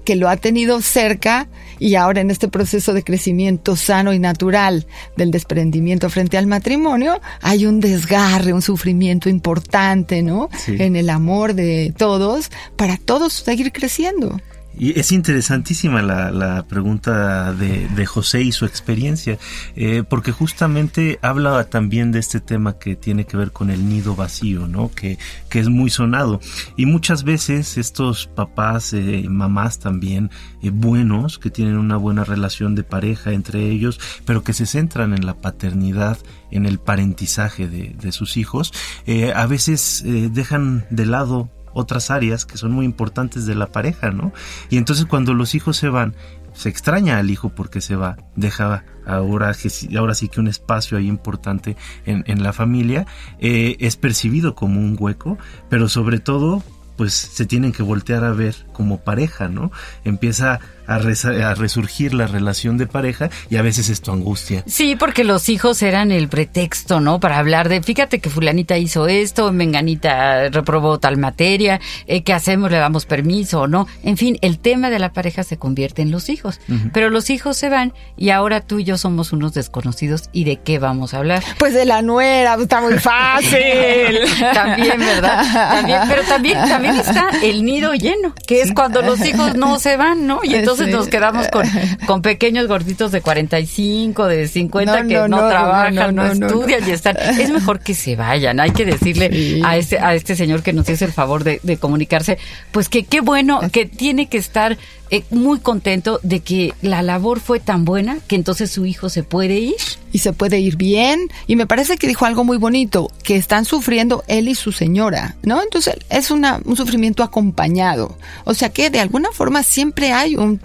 que lo ha tenido cerca y ahora en este proceso de crecimiento sano y natural del desprendimiento frente al matrimonio, hay un desgarre, un sufrimiento importante, ¿no? Sí. En el amor de todos, para todos seguir creciendo. Y es interesantísima la, la pregunta de, de, José y su experiencia, eh, porque justamente habla también de este tema que tiene que ver con el nido vacío, ¿no? Que, que es muy sonado. Y muchas veces estos papás, eh, mamás también, eh, buenos, que tienen una buena relación de pareja entre ellos, pero que se centran en la paternidad, en el parentizaje de, de sus hijos, eh, a veces dejan de lado otras áreas que son muy importantes de la pareja, ¿no? Y entonces cuando los hijos se van, se extraña al hijo porque se va, deja ahora, ahora sí que un espacio ahí importante en, en la familia, eh, es percibido como un hueco, pero sobre todo pues se tienen que voltear a ver como pareja, ¿no? Empieza a, a, resurgir la relación de pareja y a veces esto angustia. Sí, porque los hijos eran el pretexto, ¿no? Para hablar de, fíjate que fulanita hizo esto, menganita reprobó tal materia, eh, ¿qué hacemos? ¿Le damos permiso o no? En fin, el tema de la pareja se convierte en los hijos. Uh -huh. Pero los hijos se van y ahora tú y yo somos unos desconocidos. ¿Y de qué vamos a hablar? Pues de la nuera, está muy fácil. también, ¿verdad? También, pero también, también está el nido lleno, que es cuando los hijos no se van, ¿no? Y entonces entonces nos quedamos con, con pequeños gorditos de 45, de 50 que no, trabajan, no, estudian y están. Es mejor que se vayan. Hay que decirle a este a este señor que nos hizo el favor de, de comunicarse, pues que qué bueno, que tiene que estar eh, muy contento de que la labor fue tan buena que entonces su hijo se puede ir. Y se puede ir bien. Y me parece que dijo algo muy bonito, que están sufriendo él y su señora, ¿no? Entonces es una, un sufrimiento acompañado. O sea que de alguna forma siempre hay un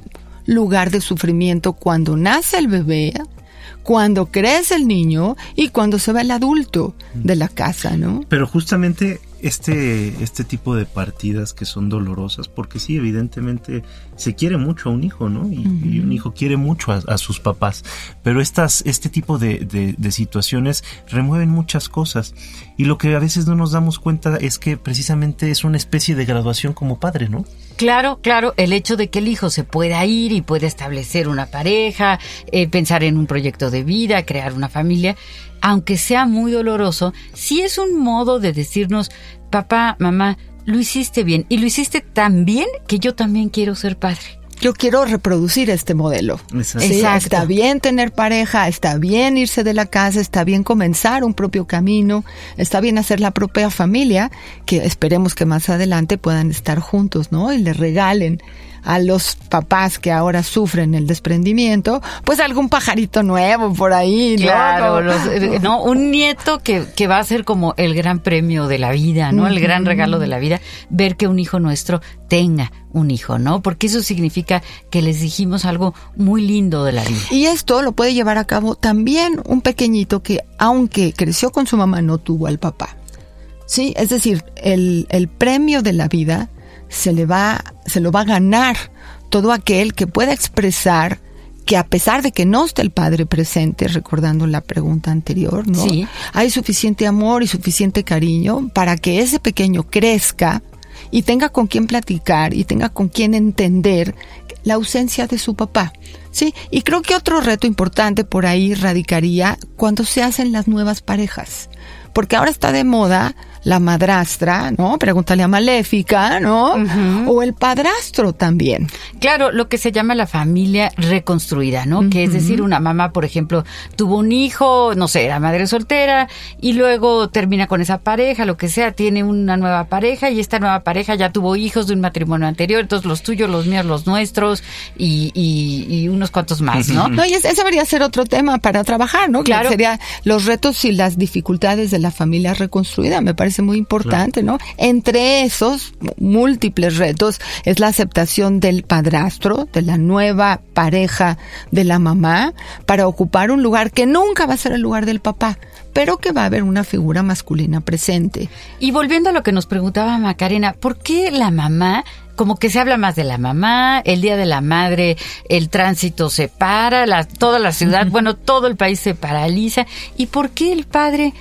lugar de sufrimiento cuando nace el bebé, cuando crece el niño y cuando se va el adulto de la casa, ¿no? Pero justamente este, este tipo de partidas que son dolorosas, porque sí, evidentemente se quiere mucho a un hijo, ¿no? Y, un hijo quiere mucho a, sus papás, pero estas, este tipo de, de, situaciones remueven muchas cosas y lo que a veces no nos damos cuenta es que precisamente es una especie de graduación como padre, ¿no? Claro, claro, el hecho de que el hijo se pueda ir y pueda establecer una pareja, eh, pensar en un proyecto de vida, crear una familia, aunque sea muy doloroso, sí es un modo de decirnos, papá, mamá, lo hiciste bien y lo hiciste tan bien que yo también quiero ser padre. Yo quiero reproducir este modelo. está bien tener pareja, está bien irse de la casa, está bien comenzar un propio camino, está bien hacer la propia familia, que esperemos que más adelante puedan estar juntos, ¿no? Y le regalen a los papás que ahora sufren el desprendimiento, pues algún pajarito nuevo por ahí, ¿no? Claro, eh, no, un nieto que, que va a ser como el gran premio de la vida, ¿no? El gran regalo de la vida, ver que un hijo nuestro tenga un hijo, ¿no? Porque eso significa que les dijimos algo muy lindo de la vida. Y esto lo puede llevar a cabo también un pequeñito que, aunque creció con su mamá, no tuvo al papá. Sí, es decir, el, el premio de la vida se le va, se lo va a ganar todo aquel que pueda expresar que a pesar de que no esté el padre presente, recordando la pregunta anterior, ¿no? Hay suficiente amor y suficiente cariño para que ese pequeño crezca y tenga con quién platicar y tenga con quién entender la ausencia de su papá. Sí, y creo que otro reto importante por ahí radicaría cuando se hacen las nuevas parejas. Porque ahora está de moda la madrastra, ¿no? Pregúntale a Maléfica, ¿no? O el padrastro también. Claro, lo que se llama la familia reconstruida, ¿no? Que es decir, una mamá, por ejemplo, tuvo un hijo, no sé, era madre soltera, y luego termina con esa pareja, lo que sea, tiene una nueva pareja, y esta nueva pareja ya tuvo hijos de un matrimonio anterior, entonces los tuyos, los míos, los nuestros, y, y, unos cuantos más, ¿no? No, y ese, debería ser otro tema para trabajar, ¿no? Claro. sería los retos y las dificultades de la familia reconstruida, me parece muy importante, ¿no? Entre esos múltiples retos es la aceptación del padrastro, de la nueva pareja de la mamá, para ocupar un lugar que nunca va a ser el lugar del papá pero que va a haber una figura masculina presente. Y volviendo a lo que nos preguntaba Macarena, ¿por qué la mamá como que se habla más de la mamá, el día de la madre, el tránsito se para, la, toda la ciudad, bueno, todo el país se paraliza. ¿Y por qué el padre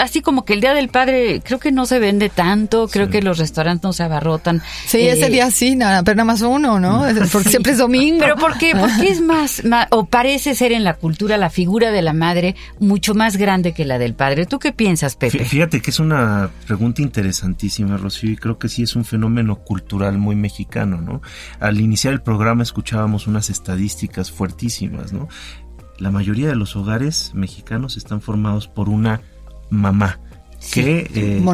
así como que el Día del Padre creo que no se vende tanto, creo que los restaurantes no se abarrotan. Sí, ese eh, día sí, nada, pero nada más uno, ¿no? Porque siempre es domingo. Pero ¿por qué? Porque es más, o parece ser en la cultura la figura de la madre mucho más grande que la del padre. ¿Tú qué piensas, Pepe? Fíjate que es una pregunta interesantísima, Rocío, y creo que sí es un fenómeno cultural muy mexicano, ¿no? Al iniciar el programa escuchábamos unas estadísticas fuertísimas, ¿no? La mayoría de los hogares mexicanos están formados por una mamá que eh,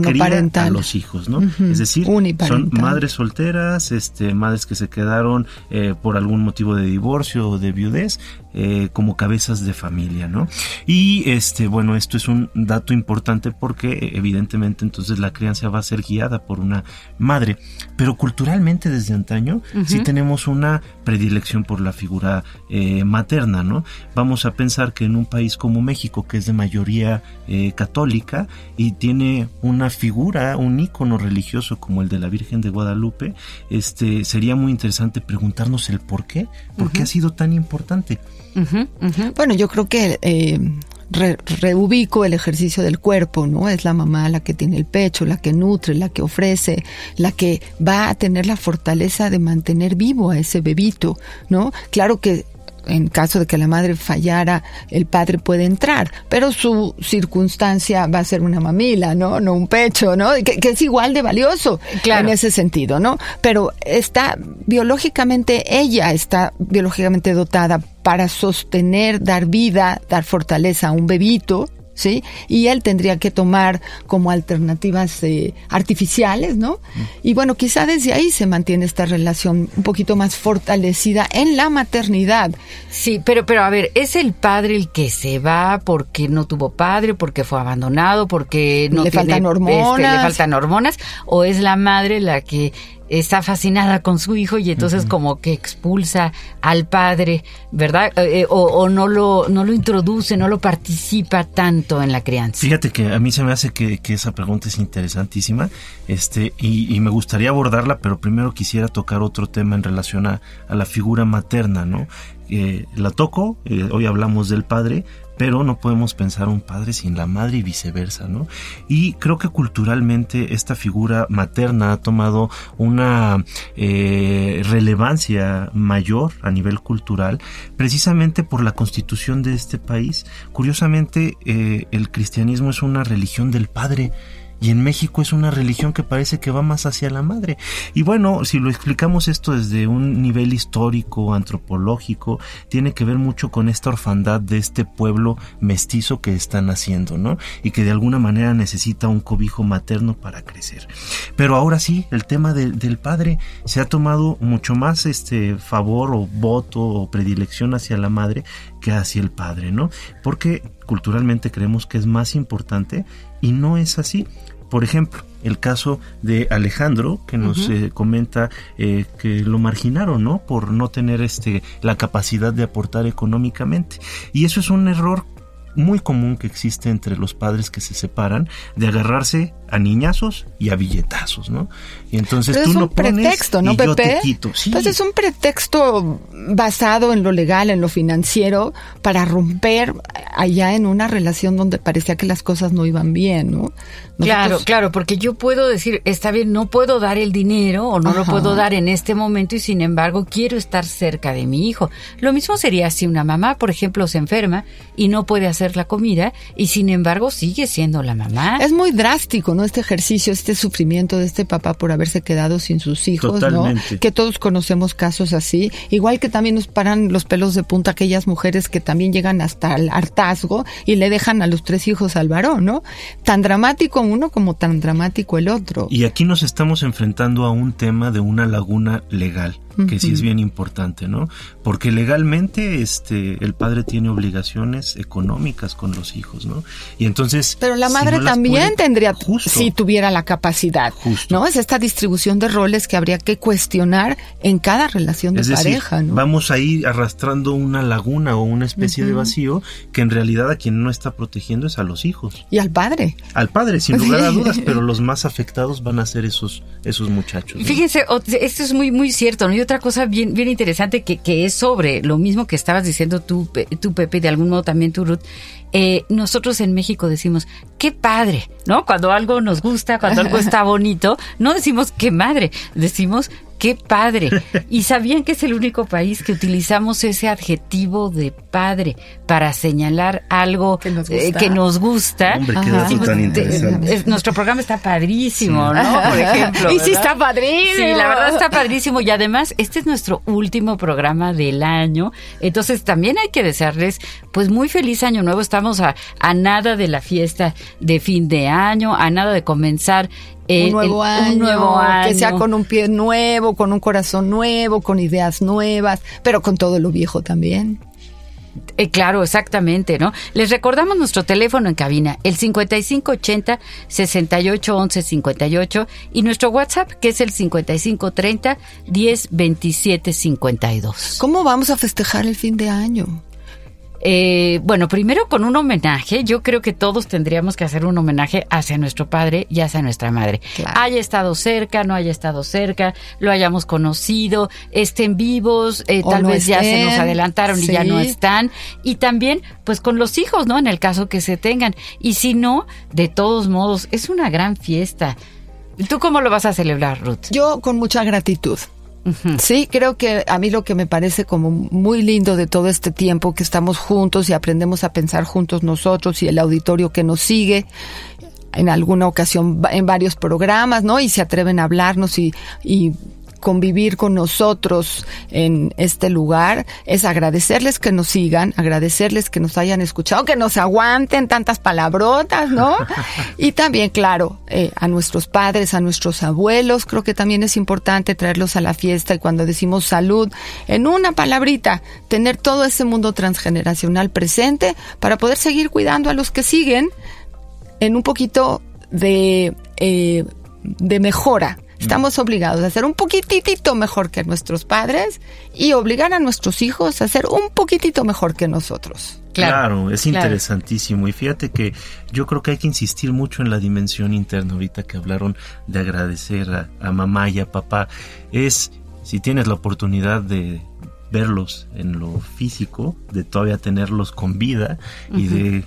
a los hijos, ¿no? Es decir, son madres solteras, este, madres que se quedaron eh, por algún motivo de divorcio o de viudez, eh, como cabezas de familia, ¿no? Y este, bueno, esto es un dato importante porque evidentemente entonces la crianza va a ser guiada por una madre, pero culturalmente desde antaño sí tenemos una predilección por la figura eh, materna, ¿no? Vamos a pensar que en un país como México, que es de mayoría eh, católica y tiene una figura, un ícono religioso como el de la Virgen de Guadalupe, este, sería muy interesante preguntarnos el por qué, por qué ha sido tan importante. Bueno, yo creo que eh, reubico el ejercicio del cuerpo, ¿no? Es la mamá la que tiene el pecho, la que nutre, la que ofrece, la que va a tener la fortaleza de mantener vivo a ese bebito, ¿no? Claro que en caso de que la madre fallara, el padre puede entrar, pero su circunstancia va a ser una mamila, ¿no? No un pecho, ¿no? Que, es igual de valioso en ese sentido, ¿no? Pero está biológicamente, ella está biológicamente dotada para sostener, dar vida, dar fortaleza a un bebito, ¿sí? Y él tendría que tomar como alternativas eh, artificiales, ¿no? Mm. Y bueno, quizá desde ahí se mantiene esta relación un poquito más fortalecida en la maternidad. Sí, pero, pero a ver, ¿es el padre el que se va porque no tuvo padre, porque fue abandonado, porque no le faltan hormonas? Este, le faltan hormonas? ¿O es la madre la que está fascinada con su hijo y entonces como que expulsa al padre, ¿verdad? Eh, eh, o, no lo no lo introduce, no lo participa tanto en la crianza. Fíjate que a mí se me hace que, esa pregunta es interesantísima, este y, me gustaría abordarla, pero primero quisiera tocar otro tema en relación a, la figura materna, ¿no? Eh, la toco, hoy hablamos del padre, pero no podemos pensar un padre sin la madre y viceversa, ¿no? Y creo que culturalmente esta figura materna ha tomado una eh, relevancia mayor a nivel cultural, precisamente por la constitución de este país. Curiosamente, eh, el cristianismo es una religión del padre y en México es una religión que parece que va más hacia la madre. Y bueno, si lo explicamos esto desde un nivel histórico, antropológico, tiene que ver mucho con esta orfandad de este pueblo mestizo que están haciendo, ¿no? Y que de alguna manera necesita un cobijo materno para crecer. Pero ahora sí, el tema del padre se ha tomado mucho más este favor o voto o predilección hacia la madre que hacia el padre, ¿no? Porque culturalmente creemos que es más importante y no es así. Por ejemplo, el caso de Alejandro, que nos eh, comenta eh, que lo marginaron, ¿no? Por no tener este, la capacidad de aportar económicamente. Y eso es un error muy común que existe entre los padres que se separan de agarrarse a niñazos y a billetazos, ¿no? Y entonces tú es un pretexto, ¿no, Pepe? Pues es un pretexto basado en lo legal, en lo financiero, para romper allá en una relación donde parecía que las cosas no iban bien, ¿no? Claro, claro, porque yo puedo decir, está bien, no puedo dar el dinero o no lo puedo dar en este momento y sin embargo quiero estar cerca de mi hijo. Lo mismo sería si una mamá, por ejemplo, se enferma y no puede hacer la comida y sin embargo sigue siendo la mamá. Es muy drástico, ¿no? Este ejercicio, este sufrimiento de este papá por haberse quedado sin sus hijos, ¿no? Que todos conocemos casos así. Igual que también nos paran los pelos de punta aquellas mujeres que también llegan hasta el hartazgo y le dejan a los tres hijos al varón, ¿no? Tan dramático uno como tan dramático el otro. Y aquí nos estamos enfrentando a un tema de una laguna legal que sí es bien importante, ¿no? Porque legalmente este el padre tiene obligaciones económicas con los hijos, ¿no? Y entonces Pero la madre también tendría si tuviera la capacidad, ¿no? Es esta distribución de roles que habría que cuestionar en cada relación de pareja, ¿no? Vamos a ir arrastrando una laguna o una especie de vacío que en realidad a quien no está protegiendo es a los hijos. Y al padre. Al padre, sin lugar a dudas, pero los más afectados van a ser esos esos muchachos. Fíjense, esto es muy muy cierto, ¿no? Otra cosa bien, bien interesante que, que es sobre lo mismo que estabas diciendo tú, tú Pepe, de algún modo también tú, Ruth. Eh, nosotros en México decimos, qué padre, ¿no? Cuando algo nos gusta, cuando algo está bonito, no decimos qué madre, decimos qué padre. Y sabían que es el único país que utilizamos ese adjetivo de padre para señalar algo que nos gusta. Hombre, qué dato tan interesante. nuestro programa está padrísimo, ¿no? Por ejemplo. Y sí está padrísimo. Sí, la verdad está padrísimo. Y además, este es nuestro último programa del año. Entonces también hay que desearles, pues muy feliz año nuevo. Estamos a, a nada de la fiesta de fin de año, a nada de comenzar un, eh, nuevo año, que sea con un pie nuevo, con un corazón nuevo, con ideas nuevas, pero con todo lo viejo también. Eh, claro, exactamente, ¿no? Les recordamos nuestro teléfono en cabina, el 5580 6811 58 y nuestro WhatsApp que es el 5530 1027 52. ¿Cómo vamos a festejar el fin de año? Eh, bueno, primero con un homenaje. Yo creo que todos tendríamos que hacer un homenaje hacia nuestro padre y hacia nuestra madre. Haya estado cerca, no haya estado cerca, lo hayamos conocido, estén vivos, eh, tal vez ya se nos adelantaron y ya no están. Y también, pues con los hijos, ¿no? En el caso que se tengan. Y si no, de todos modos, es una gran fiesta. ¿Tú cómo lo vas a celebrar, Ruth? Yo con mucha gratitud Sí, creo que a mí lo que me parece como muy lindo de todo este tiempo que estamos juntos y aprendemos a pensar juntos nosotros y el auditorio que nos sigue en alguna ocasión en varios programas, ¿no? Y se atreven a hablarnos y, y convivir con nosotros en este lugar es agradecerles que nos sigan, agradecerles que nos hayan escuchado, que nos aguanten tantas palabrotas, ¿no? y también, claro, eh, a nuestros padres, a nuestros abuelos, creo que también es importante traerlos a la fiesta y cuando decimos salud, en una palabrita, tener todo ese mundo transgeneracional presente para poder seguir cuidando a los que siguen en un poquito de, eh, de mejora Estamos obligados a ser un poquitito mejor que nuestros padres y obligar a nuestros hijos a ser un poquitito mejor que nosotros. Claro, es interesantísimo. Y fíjate que yo creo que hay que insistir mucho en la dimensión interna. Ahorita que hablaron de agradecer a, mamá y a papá, es si tienes la oportunidad de verlos en lo físico, de todavía tenerlos con vida y de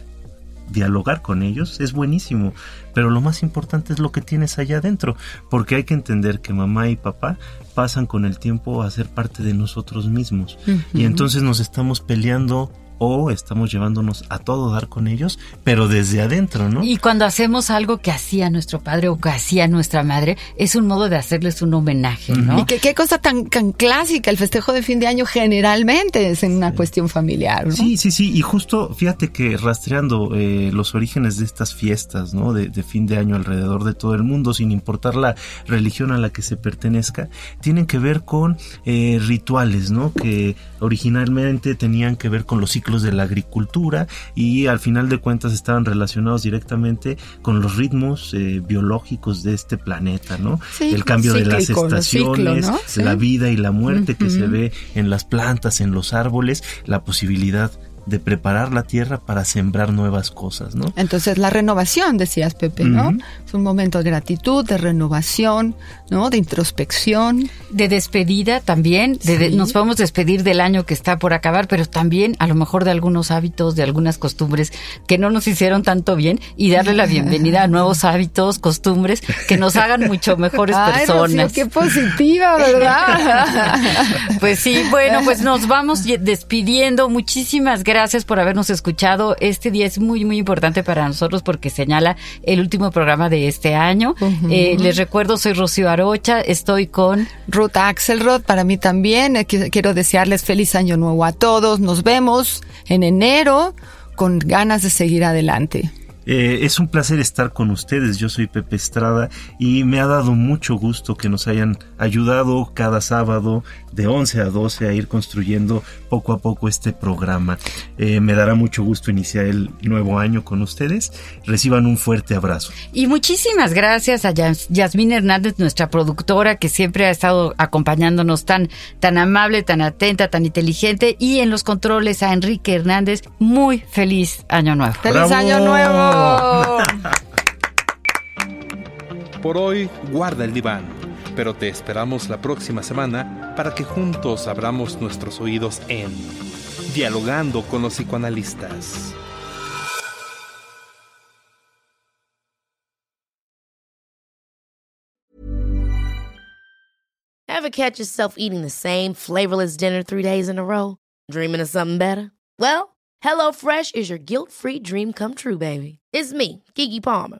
dialogar con ellos es buenísimo, pero lo más importante es lo que tienes allá adentro, porque hay que entender que mamá y papá pasan con el tiempo a ser parte de nosotros mismos. Y entonces nos estamos peleando o estamos llevándonos a todo dar con ellos, pero desde adentro, ¿no? Y cuando hacemos algo que hacía nuestro padre o que hacía nuestra madre, es un modo de hacerles un homenaje, ¿no? Y que, qué cosa tan, clásica, el festejo de fin de año generalmente es en una cuestión familiar, ¿no? Sí, sí, sí, y justo fíjate que rastreando eh, los orígenes de estas fiestas, ¿no? De, fin de año alrededor de todo el mundo, sin importar la religión a la que se pertenezca, tienen que ver con eh, rituales, ¿no? Que originalmente tenían que ver con los ciclos de la agricultura y al final de cuentas estaban relacionados directamente con los ritmos eh, biológicos de este planeta, ¿no? el cambio de las estaciones, la vida y la muerte que se ve en las plantas, en los árboles, la posibilidad de preparar la tierra para sembrar nuevas cosas, ¿no? Entonces la renovación, decías Pepe, ¿no? Es un momento de gratitud, de renovación, ¿no? De introspección. De despedida también, de, nos podemos despedir del año que está por acabar, pero también a lo mejor de algunos hábitos, de algunas costumbres que no nos hicieron tanto bien y darle la bienvenida a nuevos hábitos, costumbres que nos hagan mucho mejores Ay, personas. qué positiva, ¿verdad? pues sí, bueno, pues nos vamos despidiendo. Muchísimas gracias gracias por habernos escuchado. Este día es muy, muy importante para nosotros porque señala el último programa de este año. Eh, les recuerdo, soy Rocío Arocha, estoy con Ruth Axelrod, para mí también. Eh, quiero desearles feliz año nuevo a todos. Nos vemos en enero con ganas de seguir adelante. Eh, es un placer estar con ustedes. Yo soy Pepe Estrada y me ha dado mucho gusto que nos hayan ayudado cada sábado de 11 a 12 a ir construyendo poco a poco este programa. Eh, me dará mucho gusto iniciar el nuevo año con ustedes. Reciban un fuerte abrazo. Y muchísimas gracias a Yasmín Hernández, nuestra productora, que siempre ha estado acompañándonos tan, tan amable, tan atenta, tan inteligente. Y en los controles a Enrique Hernández. Muy feliz año nuevo. ¡Feliz año nuevo! Por hoy, guarda el diván pero te esperamos la próxima semana para que juntos abramos nuestros oídos en Dialogando con los psicoanalistas. Ever catch yourself eating the same flavorless dinner three days in a row? Dreaming of something better? Well, HelloFresh is your guilt-free dream come true, baby. It's me, Kiki Palmer.